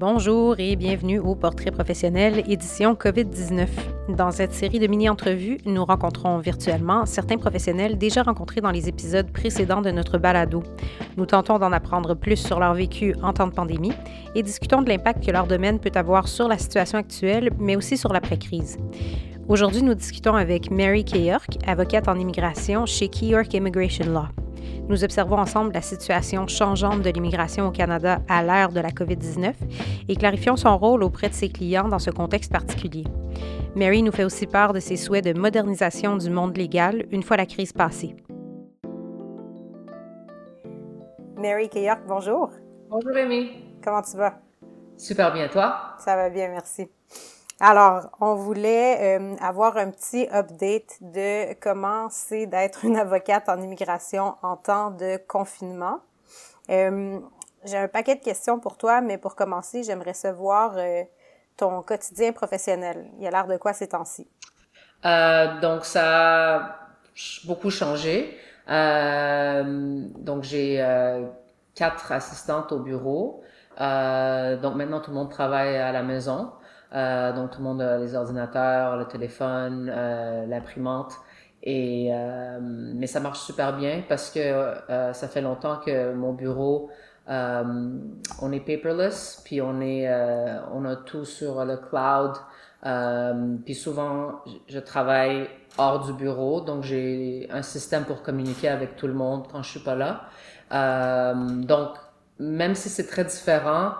Bonjour et bienvenue au Portrait professionnel édition COVID-19. Dans cette série de mini-entrevues, nous rencontrons virtuellement certains professionnels déjà rencontrés dans les épisodes précédents de notre balado. Nous tentons d'en apprendre plus sur leur vécu en temps de pandémie et discutons de l'impact que leur domaine peut avoir sur la situation actuelle, mais aussi sur l'après-crise. Aujourd'hui, nous discutons avec Mary K. York, avocate en immigration chez Key York Immigration Law. Nous observons ensemble la situation changeante de l'immigration au Canada à l'ère de la COVID-19 et clarifions son rôle auprès de ses clients dans ce contexte particulier. Mary nous fait aussi part de ses souhaits de modernisation du monde légal une fois la crise passée. Mary York, bonjour. Bonjour Amy. Comment tu vas? Super bien, toi? Ça va bien, merci. Alors, on voulait euh, avoir un petit update de comment c'est d'être une avocate en immigration en temps de confinement. Euh, j'ai un paquet de questions pour toi, mais pour commencer, j'aimerais savoir euh, ton quotidien professionnel. Il a l'air de quoi ces temps-ci? donc, ça a beaucoup changé. donc, j'ai quatre assistantes au bureau. donc, maintenant, tout le monde travaille à la maison. Euh, donc tout le monde a les ordinateurs, le téléphone, euh, l'imprimante. Et euh, mais ça marche super bien parce que euh, ça fait longtemps que mon bureau euh, on est paperless, puis on est on a tout sur le cloud. puis souvent je travaille hors du bureau, donc j'ai un système pour communiquer avec tout le monde quand je suis pas là. donc même si c'est très différent,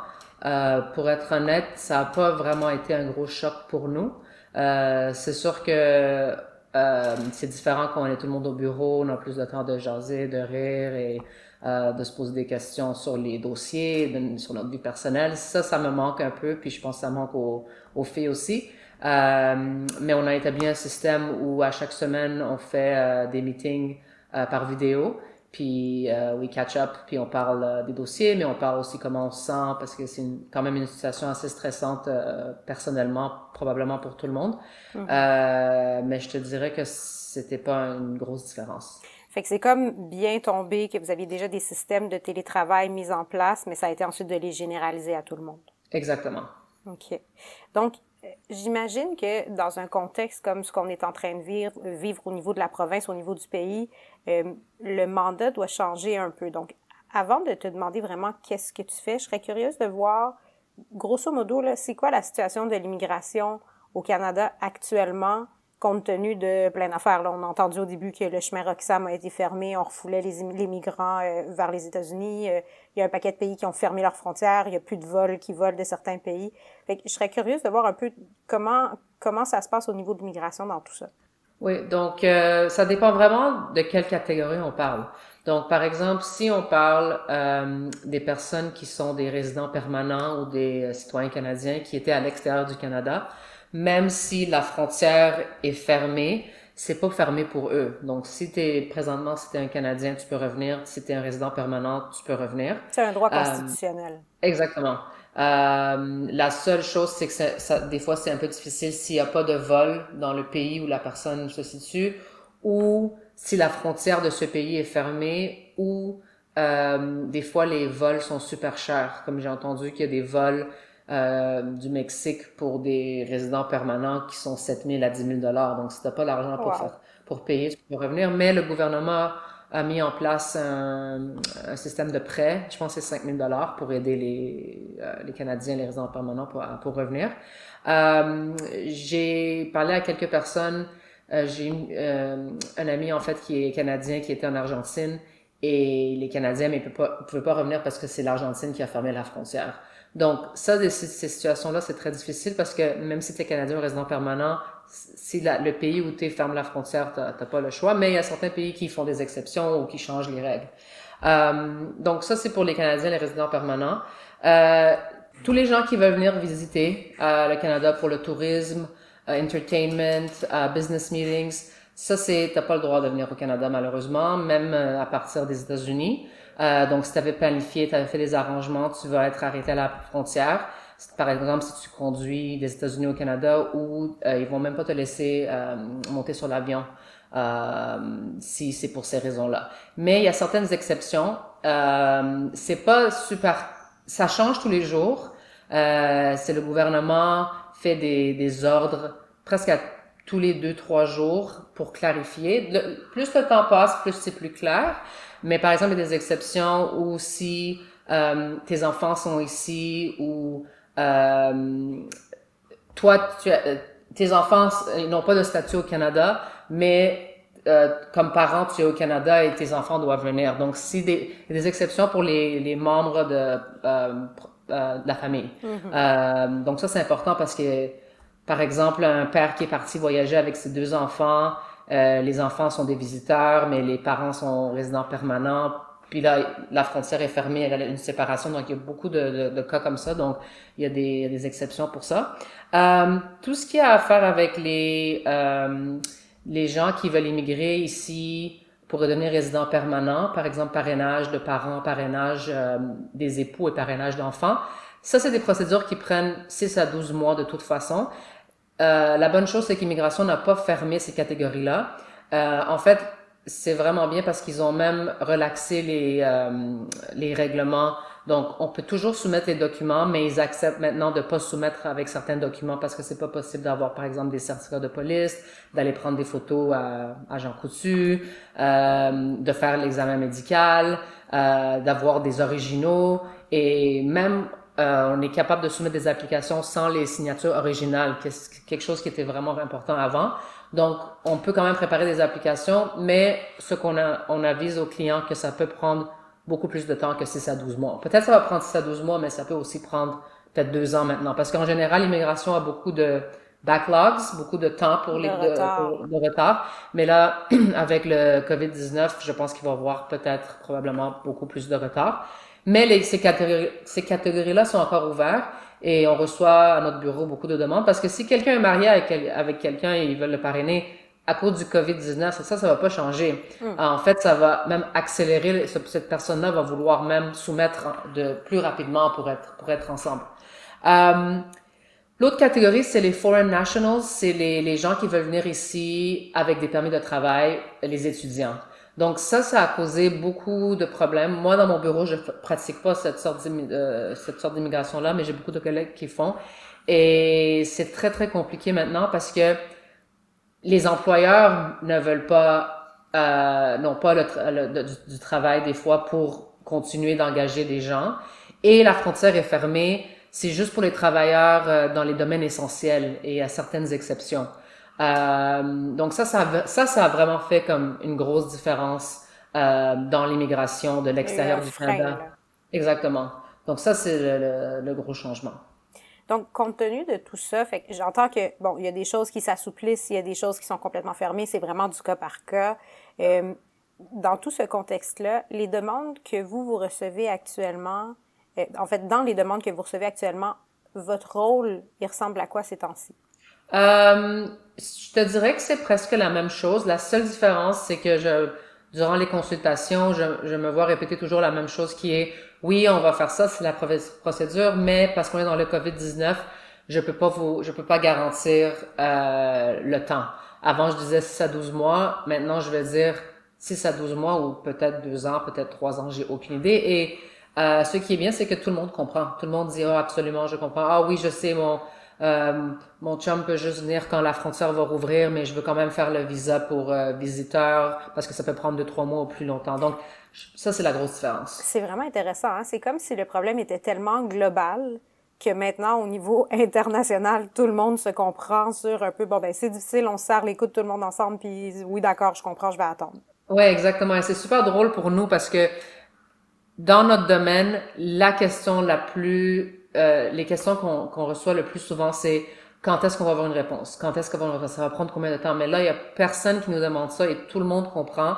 euh, pour être honnête, ça n'a pas vraiment été un gros choc pour nous. Euh, c'est sûr que euh, c'est différent quand on est tout le monde au bureau, on a plus de temps de jaser, de rire et euh, de se poser des questions sur les dossiers, sur notre vie personnelle. Ça, ça me manque un peu, puis je pense que ça manque aux, aux filles aussi. Euh, mais on a établi un système où à chaque semaine, on fait des meetings par vidéo puis euh, we catch up, puis on parle euh, des dossiers, mais on parle aussi comment on se sent, parce que c'est quand même une situation assez stressante euh, personnellement, probablement pour tout le monde. Euh, mais je te dirais que c'était pas une grosse différence. Fait que c'est comme bien tombé que vous aviez déjà des systèmes de télétravail mis en place, mais ça a été ensuite de les généraliser à tout le monde. Exactement. OK. Donc, J'imagine que dans un contexte comme ce qu'on est en train de vivre, vivre au niveau de la province, au niveau du pays, euh, le mandat doit changer un peu. Donc, avant de te demander vraiment qu'est-ce que tu fais, je serais curieuse de voir, grosso modo, c'est quoi la situation de l'immigration au Canada actuellement? Compte tenu de plein d'affaires. on a entendu au début que le chemin Roxham a été fermé, on refoulait les, les migrants euh, vers les États-Unis. Euh, il y a un paquet de pays qui ont fermé leurs frontières, il y a plus de vols qui volent de certains pays. Fait que je serais curieuse de voir un peu comment comment ça se passe au niveau de l'immigration dans tout ça. Oui, donc euh, ça dépend vraiment de quelle catégorie on parle. Donc, par exemple, si on parle des personnes qui sont des résidents permanents ou des citoyens canadiens qui étaient à l'extérieur du Canada, même si la frontière est fermée, c'est pas fermé pour eux. Donc, si t'es présentement, si t'es un Canadien, tu peux revenir. Si t'es un résident permanent, tu peux revenir. C'est un droit euh, constitutionnel. exactement. Euh, la seule chose, c'est que ça, ça, des fois, c'est un peu difficile s'il n'y a pas de vol dans le pays où la personne se situe, ou si la frontière de ce pays est fermée, ou euh, des fois les vols sont super chers. Comme j'ai entendu qu'il y a des vols euh, du Mexique pour des résidents permanents qui sont 7 000 à 10 000 dollars. Donc, si t'as pas l'argent pour, pour payer, tu peux revenir. Mais le gouvernement a mis en place un, un système de prêt, je pense que c'est 5 000 dollars pour aider les, euh, les Canadiens, les résidents permanents pour, pour revenner. Euh, j'ai parlé à quelques personnes. Euh, j'ai euh, un ami en fait qui est canadien qui était en Argentine et les Canadiens mais ne pouvaient pas revenir parce que c'est l'Argentine qui a fermé la frontière. Donc, ça, ces, situations-là, c'est très difficile parce que même si tu es Canadien ou résident permanent, si le pays où tu ferme la frontière, tu pas le choix, mais il y a certains pays qui font des exceptions ou qui changent les règles. Euh, donc, ça, c'est pour les Canadiens, les résidents permanents. Euh, tous les gens qui veulent venir visiter euh, le Canada pour le tourisme, euh, entertainment, euh, business meetings, ça, c'est, t'as pas le droit de venir au Canada, malheureusement, même à partir des États-Unis. Euh, donc, si tu avais planifié, tu avais fait des arrangements, tu vas être arrêté à la frontière. Par exemple, si tu conduis des États-Unis au Canada, ou euh, ils vont même pas te laisser euh, monter sur l'avion euh, si c'est pour ces raisons-là. Mais il y a certaines exceptions. Euh, c'est pas super, ça change tous les jours. C'est le gouvernement fait des, des ordres presque à tous les deux, trois jours pour clarifier. plus le temps passe, plus c'est plus clair. Mais par exemple, il y a des exceptions où si euh, tes enfants sont ici ou euh, toi, tu as, tes enfants n'ont pas de statut au Canada, mais euh, comme parent, tu es au Canada et tes enfants doivent venir. Donc, si des, il y a des exceptions pour les, les membres de, euh, euh, de la famille. Mm-hmm. donc, ça, c'est important parce que, par exemple, un père qui est parti voyager avec ses deux enfants, les enfants sont des visiteurs, mais les parents sont résidents permanents. Puis là, la frontière est fermée, elle a une séparation, donc il y a beaucoup de, cas comme ça, donc il y a des, exceptions pour ça. tout ce qui a à faire avec les les gens qui veulent immigrer ici pour devenir résidents permanents, par exemple parrainage de parents, parrainage euh, des époux et parrainage d'enfants. Ça, c'est des procédures qui prennent 6 à 12 mois de toute façon. Euh, la bonne chose, c'est qu'immigration n'a pas fermé ces catégories-là. Euh, en fait, c'est vraiment bien parce qu'ils ont même relaxé les, euh, les règlements donc, on peut toujours soumettre les documents, mais ils acceptent maintenant de pas soumettre avec certains documents parce que c'est pas possible d'avoir, par exemple, des certificats de police, d'aller prendre des photos à, à Jean Coutu, euh, de faire l'examen médical, euh, d'avoir des originaux et même euh, on est capable de soumettre des applications sans les signatures originales, quelque chose qui était vraiment important avant. Donc, on peut quand même préparer des applications, mais ce qu'on a, on avise aux clients que ça peut prendre beaucoup plus de temps que 6 à 12 mois. Peut-être ça va prendre 6 à 12 mois, mais ça peut aussi prendre peut-être deux ans maintenant. Parce qu'en général, l'immigration a beaucoup de backlogs, beaucoup de temps pour les de, retard. retard. Mais là, avec le COVID-19, je pense qu'il va y avoir peut-être probablement beaucoup plus de retard. Mais les, ces catégories, ces catégories-là sont encore ouvertes et on reçoit à notre bureau beaucoup de demandes parce que si quelqu'un est marié avec, avec quelqu'un et ils veulent le parrainer, à cause du COVID-19, ça, ça va pas changer. Hmm. En fait, ça va même accélérer, cette personne-là va vouloir même soumettre de plus rapidement pour être, pour être ensemble. Euh, L'autre catégorie, c'est les foreign nationals, c'est les, les gens qui veulent venir ici avec des permis de travail, les étudiants. Donc ça, ça a causé beaucoup de problèmes. Moi, dans mon bureau, je pratique pas cette sorte euh, cette sorte d'immigration-là, mais j'ai beaucoup de collègues qui font. Et c'est très, très compliqué maintenant parce que les employeurs ne veulent pas, euh, n'ont pas le, du, travail des fois pour continuer d'engager des gens. Et la frontière est fermée. C'est juste pour les travailleurs euh, dans les domaines essentiels et à certaines exceptions. Euh, donc ça, ça, ça, ça a vraiment fait comme une grosse différence euh, dans l'immigration de l'extérieur du Canada. Exactement. Donc ça, c'est le, le gros changement. Donc, compte tenu de tout ça, fait que j'entends que, bon, il y a des choses qui s'assouplissent, il y a des choses qui sont complètement fermées, c'est vraiment du cas par cas. Euh, dans tout ce contexte-là, les demandes que vous, vous recevez actuellement, en fait, dans les demandes que vous recevez actuellement, votre rôle, il ressemble à quoi ces temps-ci? Euh, je te dirais que c'est presque la même chose. La seule différence, c'est que je, durant les consultations, je, je me vois répéter toujours la même chose qui est oui, on va faire ça, c'est la procédure, mais parce qu'on est dans le COVID-19, je peux pas vous, je peux pas garantir euh, le temps. Avant, je disais 6 à 12 mois. Maintenant, je vais dire 6 à 12 mois ou peut-être 2 ans, peut-être 3 ans, j'ai aucune idée. Et euh, ce qui est bien, c'est que tout le monde comprend. Tout le monde dit, oh, absolument, je comprends. Ah oui, je sais, mon, mon chum peut juste venir quand la frontière va rouvrir, mais je veux quand même faire le visa pour euh, visiteur parce que ça peut prendre 2-3 mois ou plus longtemps. Donc, ça, c'est la grosse différence. C'est vraiment intéressant. Hein? C'est comme si le problème était tellement global que maintenant, au niveau international, tout le monde se comprend sur un peu, bon, ben c'est difficile, on serre les coudes tout le monde ensemble, puis oui, d'accord, je comprends, je vais attendre. Oui, exactement. Et c'est super drôle pour nous parce que dans notre domaine, la question la plus, euh, les questions qu'on reçoit le plus souvent, c'est quand est-ce qu'on va avoir une réponse? Quand est-ce qu'on va ça va prendre combien de temps? Mais là, il y a personne qui nous demande ça et tout le monde comprend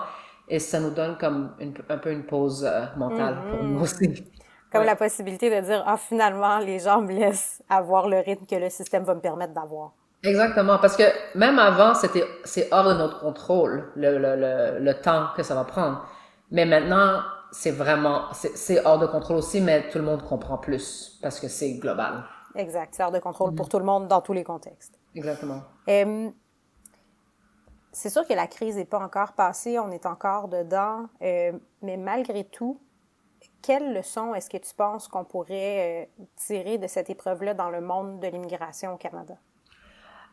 et ça nous donne comme un peu une pause euh, mentale pour nous aussi. Mm-hmm. Comme la possibilité de dire, ah, finalement, les gens me laissent avoir le rythme que le système va me permettre d'avoir. Exactement, parce que même avant, c'était c'est hors de notre contrôle le, le, le, le, temps que ça va prendre. Mais maintenant, c'est vraiment c'est hors de contrôle aussi, mais tout le monde comprend plus parce que c'est global. Exact, c'est hors de contrôle pour mm-hmm. tout le monde dans tous les contextes. Exactement. Euh, c'est sûr que la crise n'est pas encore passée, on est encore dedans, euh, mais malgré tout, quelles leçons est-ce que tu penses qu'on pourrait euh, tirer de cette épreuve-là dans le monde de l'immigration au Canada?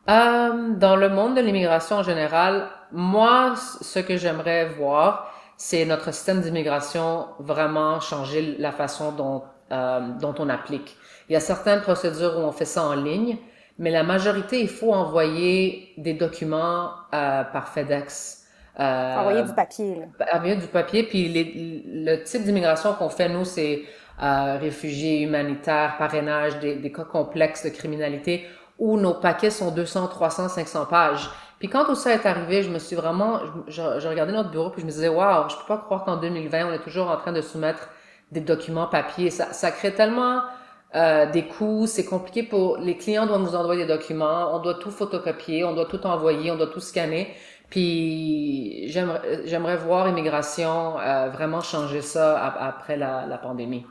Euh, dans le monde de l'immigration en général, moi, ce que j'aimerais voir, c'est notre système d'immigration vraiment changer la façon dont, euh, dont on applique. Il y a certaines procédures où on fait ça en ligne, mais la majorité, il faut envoyer des documents euh, par FedEx. Euh, envoyer du papier. Là. Envoyer du papier, puis les, le type d'immigration qu'on fait, nous, c'est euh, réfugiés humanitaires, parrainage, des, des cas complexes de criminalité, où nos paquets sont 200, 300, 500 pages. Puis quand tout ça est arrivé, je me suis vraiment, je, je, regardais notre bureau puis je me disais, waouh, je peux pas croire qu'en 2020 on est toujours en train de soumettre des documents papier. Ça, ça crée tellement euh, des coûts, c'est compliqué pour les clients doivent nous envoyer des documents, on doit tout photocopier, on doit tout envoyer, on doit tout scanner. Puis j'aimerais, j'aimerais voir immigration euh, vraiment changer ça après la, la pandémie.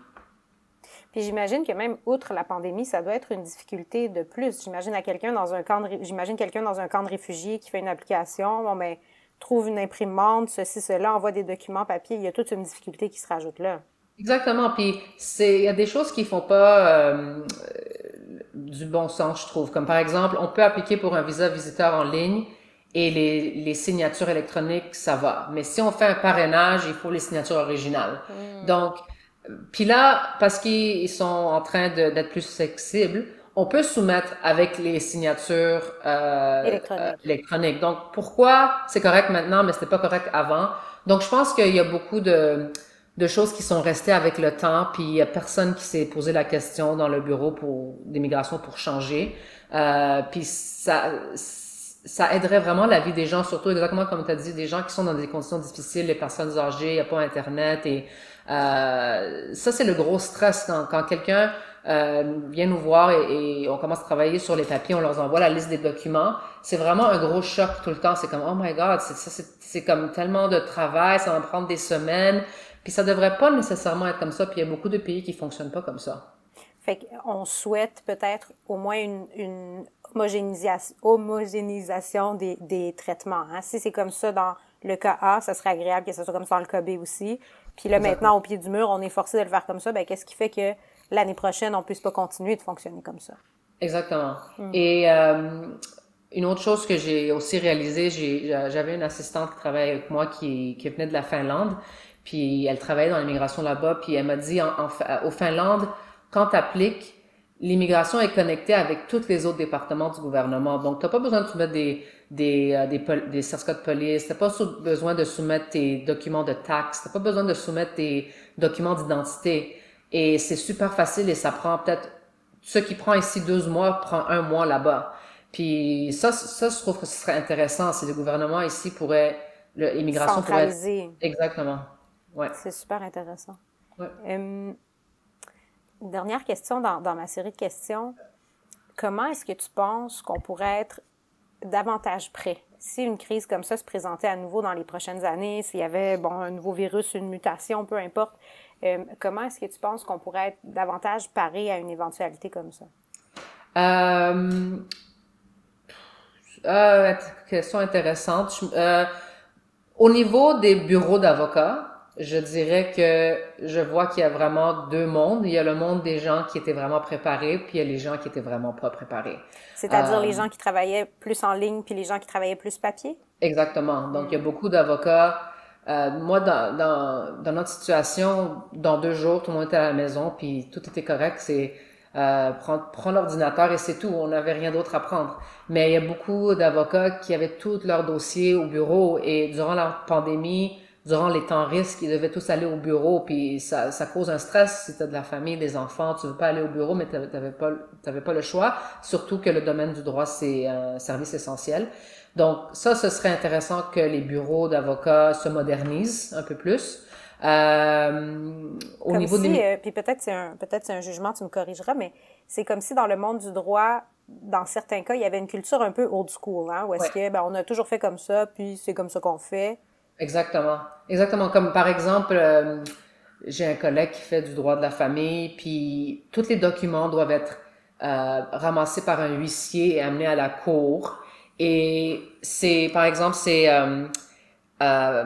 Puis j'imagine que même outre la pandémie, ça doit être une difficulté de plus. J'imagine à quelqu'un dans un camp de, j'imagine quelqu'un dans un camp de réfugiés qui fait une application, bon ben trouve une imprimante, ceci, cela, envoie des documents papier, il y a toute une difficulté qui se rajoute là. Exactement. Puis c'est il y a des choses qui font pas euh, du bon sens, je trouve. Comme par exemple, on peut appliquer pour un visa visiteur en ligne et les, les signatures électroniques, ça va. Mais si on fait un parrainage, il faut les signatures originales. Hmm. Donc puis là, parce qu'ils sont en train d'être plus flexibles, on peut soumettre avec les signatures euh, euh, électroniques. Donc, pourquoi? C'est correct maintenant, mais c'était pas correct avant? Donc, je pense qu'il y a beaucoup de, de choses qui sont restées avec le temps, puis il y a personne qui s'est posé la question dans le bureau pour d'immigration pour changer. Euh, puis ça, ça aiderait vraiment la vie des gens, surtout exactement comme tu as dit, des gens qui sont dans des conditions difficiles, les personnes âgées, il n'y a pas Internet et euh, ça, c'est le gros stress quand, quelqu'un euh, vient nous voir et, et, on commence à travailler sur les papiers, on leur envoie la liste des documents. C'est vraiment un gros choc tout le temps. C'est comme, oh my God, c'est comme tellement de travail, ça va prendre des semaines. Puis ça devrait pas nécessairement être comme ça. Puis il y a beaucoup de pays qui fonctionnent pas comme ça. Fait qu'on souhaite peut-être au moins une, une homogénéisation, homogénéisation des, des traitements. Hein. Si c'est comme ça dans le cas A, ça serait agréable que ce soit comme ça dans le cas B aussi. Puis là, maintenant, au pied du mur, on est forcé de le faire comme ça. Ben, qu'est-ce qui fait que l'année prochaine, on puisse pas continuer de fonctionner comme ça? Exactement. Hmm. Et euh, une autre chose que j'ai aussi réalisé, j'avais une assistante qui travaillait avec moi qui, qui venait de la Finlande, puis elle travaillait dans l'immigration là-bas, puis elle m'a dit, en, au Finlande, quand tu appliques, l'immigration est connectée avec tous les autres départements du gouvernement. Donc, tu n'as pas besoin de soumettre des, des, euh, des, des certificats de police, tu n'as pas besoin de soumettre tes documents de taxes, tu n'as pas besoin de soumettre tes documents d'identité. Et c'est super facile et ça prend peut-être, ce qui prend ici 12 mois prend un mois là-bas. Puis ça, ça, je trouve que ce serait intéressant si le gouvernement ici pourrait, l'immigration pourrait être... Exactement. Ouais. C'est super intéressant. Ouais. Hum, dernière question dans, ma série de questions. Comment est-ce que tu penses qu'on pourrait être davantage prêt? Si une crise comme ça se présentait à nouveau dans les prochaines années, s'il y avait bon, un nouveau virus, une mutation, peu importe, euh, comment est-ce que tu penses qu'on pourrait être davantage paré à une éventualité comme ça? Euh, euh, question intéressante. Euh, au niveau des bureaux d'avocats, je dirais que je vois qu'il y a vraiment deux mondes. Il y a le monde des gens qui étaient vraiment préparés, puis il y a les gens qui étaient vraiment pas préparés. C'est-à-dire les euh, gens qui travaillaient plus en ligne, puis les gens qui travaillaient plus papier? Exactement. Donc, il y a beaucoup d'avocats. Euh, moi, dans, dans, dans, notre situation, dans deux jours, tout le monde était à la maison, puis tout était correct. C'est euh, prendre, prendre l'ordinateur et c'est tout. On n'avait rien d'autre à prendre. Mais il y a beaucoup d'avocats qui avaient tous leurs dossiers au bureau et durant la pandémie, durant les temps risques, ils devaient tous aller au bureau, puis ça, ça cause un stress si tu as de la famille, des enfants, tu veux pas aller au bureau, mais tu n'avais pas, pas le choix, surtout que le domaine du droit, c'est un service essentiel. Donc ça, ce serait intéressant que les bureaux d'avocats se modernisent un peu plus. Euh, au niveau des... Euh, puis peut-être c'est un peut-être c'est un jugement, tu me corrigeras, mais c'est comme si dans le monde du droit, dans certains cas, il y avait une culture un peu old school, hein, où est-ce que ben, on a toujours fait comme ça, puis c'est comme ça qu'on fait. Exactement. Exactement. Comme par exemple, euh, j'ai un collègue qui fait du droit de la famille, puis tous les documents doivent être euh, ramassés par un huissier et amenés à la cour. Et c'est, par exemple, c'est euh, euh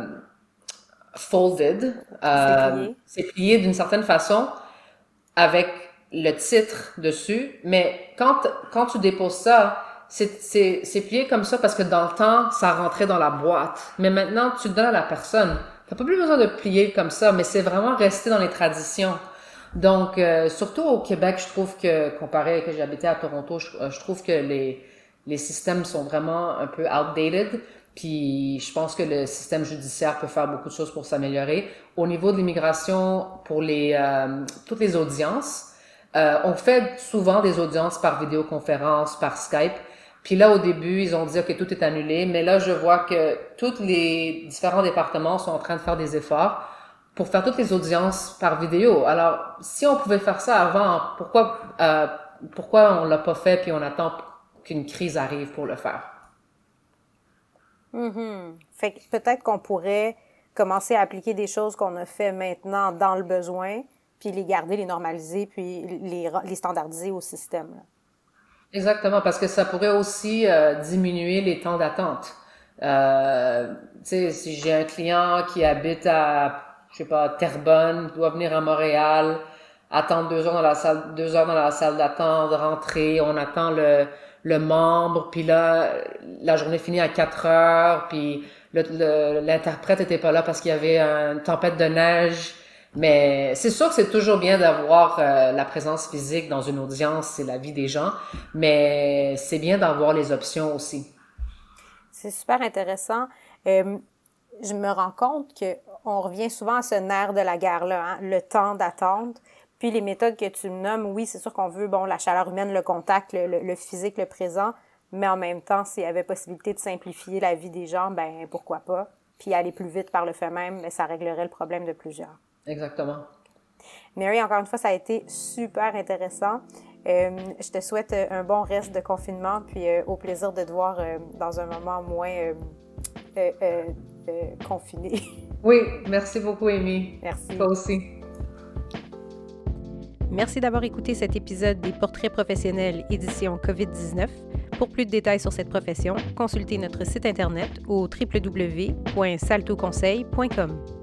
folded. Euh, c'est plié d'une certaine façon avec le titre dessus. Mais quand, quand tu déposes ça, c'est plié comme ça parce que dans le temps, ça rentrait dans la boîte. Mais maintenant, tu le donnes à la personne. T'as pas plus besoin de plier comme ça, mais c'est vraiment resté dans les traditions. Donc, euh, surtout au Québec, je trouve que, comparé à que j'habitais à Toronto, je, je, trouve que les, les systèmes sont vraiment un peu outdated. Puis je pense que le système judiciaire peut faire beaucoup de choses pour s'améliorer. Au niveau de l'immigration, pour les euh, toutes les audiences, euh, on fait souvent des audiences par vidéoconférence, par Skype. Puis là, au début, ils ont dit que tout est annulé, mais là, je vois que tous les différents départements sont en train de faire des efforts pour faire toutes les audiences par vidéo. Alors, si on pouvait faire ça avant, pourquoi euh, pourquoi on l'a pas fait puis on attend qu'une crise arrive pour le faire? Mm Fait que peut-être qu'on pourrait commencer à appliquer des choses qu'on a fait maintenant dans le besoin, puis les garder, les normaliser, puis les standardiser au système. Exactement, parce que ça pourrait aussi euh, diminuer les temps d'attente. Euh, si j'ai un client qui habite à, je sais pas, Terrebonne, doit venir à Montréal, attendre deux heures dans la salle, deux heures dans la salle d'attente, rentrer, on attend le, le membre, puis là, la journée finit à 4 heures, puis l'interprète était pas là parce qu'il y avait une tempête de neige. Mais c'est sûr que c'est toujours bien d'avoir euh, la présence physique dans une audience, c'est la vie des gens, mais c'est bien d'avoir les options aussi. C'est super intéressant. Euh, je me rends compte que on revient souvent à ce nerf de la guerre-là, hein, le temps d'attente. Puis les méthodes que tu nommes, oui, c'est sûr qu'on veut, bon, la chaleur humaine, le contact, le, physique, le présent, mais en même temps, s'il y avait possibilité de simplifier la vie des gens, ben pourquoi pas? Puis aller plus vite par le fait même, mais ça réglerait le problème de plusieurs. Exactement. Mary, encore une fois, ça a été super intéressant. Euh, je te souhaite un bon reste de confinement, puis euh, au plaisir de te voir euh, dans un moment moins confiné. Oui, merci beaucoup, Amy. Merci. Toi aussi. Merci d'avoir écouté cet épisode des Portraits professionnels édition COVID-19. Pour plus de détails sur cette profession, consultez notre site internet au www.saltoconseil.com.